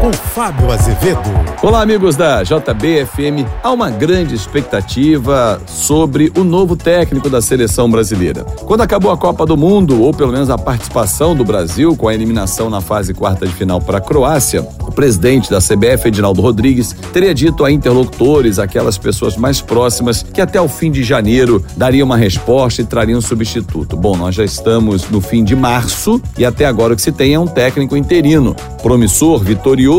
com Fábio Azevedo. Olá, amigos da JBFM. Há uma grande expectativa sobre o novo técnico da seleção brasileira. Quando acabou a Copa do Mundo, ou pelo menos a participação do Brasil com a eliminação na fase quarta de final para a Croácia, o presidente da CBF, Edinaldo Rodrigues, teria dito a interlocutores, aquelas pessoas mais próximas, que até o fim de janeiro daria uma resposta e traria um substituto. Bom, nós já estamos no fim de março e até agora o que se tem é um técnico interino, promissor, vitorioso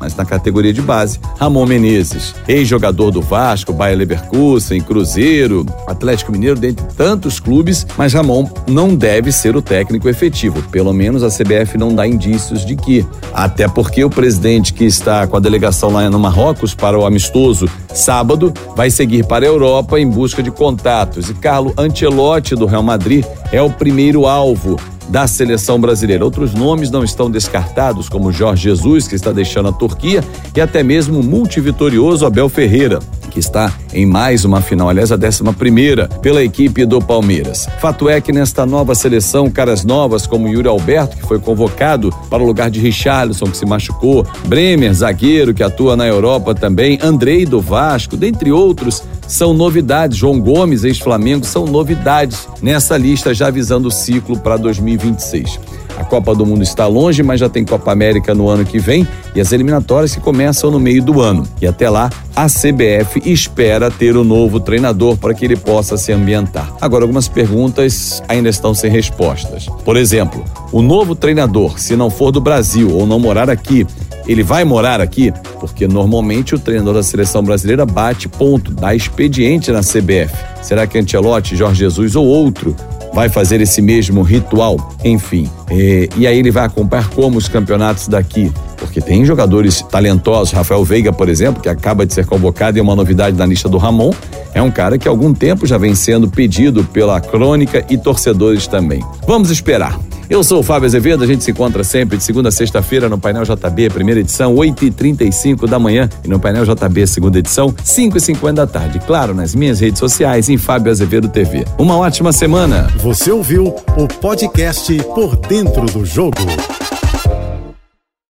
mas na categoria de base, Ramon Menezes, ex-jogador do Vasco, Bayer Leverkusen, Cruzeiro, Atlético Mineiro, dentre tantos clubes, mas Ramon não deve ser o técnico efetivo. Pelo menos a CBF não dá indícios de que. Até porque o presidente que está com a delegação lá no Marrocos para o amistoso sábado vai seguir para a Europa em busca de contatos. E Carlo Ancelotti do Real Madrid é o primeiro alvo da seleção brasileira. Outros nomes não estão descartados, como Jorge Jesus, que está deixando a Turquia, e até mesmo o multivitorioso Abel Ferreira, que está em mais uma final, aliás, a 11 primeira, pela equipe do Palmeiras. Fato é que nesta nova seleção, caras novas como Yuri Alberto, que foi convocado para o lugar de Richarlison, que se machucou, Bremer, zagueiro, que atua na Europa também, Andrei do Vasco, dentre outros, são novidades. João Gomes, ex-Flamengo, são novidades nessa lista já visando o ciclo para 2026. A Copa do Mundo está longe, mas já tem Copa América no ano que vem e as eliminatórias que começam no meio do ano. E até lá, a CBF espera ter o um novo treinador para que ele possa se ambientar. Agora, algumas perguntas ainda estão sem respostas. Por exemplo, o novo treinador, se não for do Brasil ou não morar aqui, ele vai morar aqui? Porque normalmente o treinador da seleção brasileira bate ponto, dá expediente na CBF. Será que Ancelotti, Jorge Jesus ou outro vai fazer esse mesmo ritual? Enfim, é, e aí ele vai acompanhar como os campeonatos daqui? Porque tem jogadores talentosos, Rafael Veiga, por exemplo, que acaba de ser convocado e é uma novidade na lista do Ramon. É um cara que há algum tempo já vem sendo pedido pela crônica e torcedores também. Vamos esperar. Eu sou o Fábio Azevedo, a gente se encontra sempre de segunda a sexta-feira no Painel JB, primeira edição, 8h35 da manhã, e no Painel JB, segunda edição, 5h50 da tarde. Claro, nas minhas redes sociais, em Fábio Azevedo TV. Uma ótima semana. Você ouviu o podcast Por Dentro do Jogo.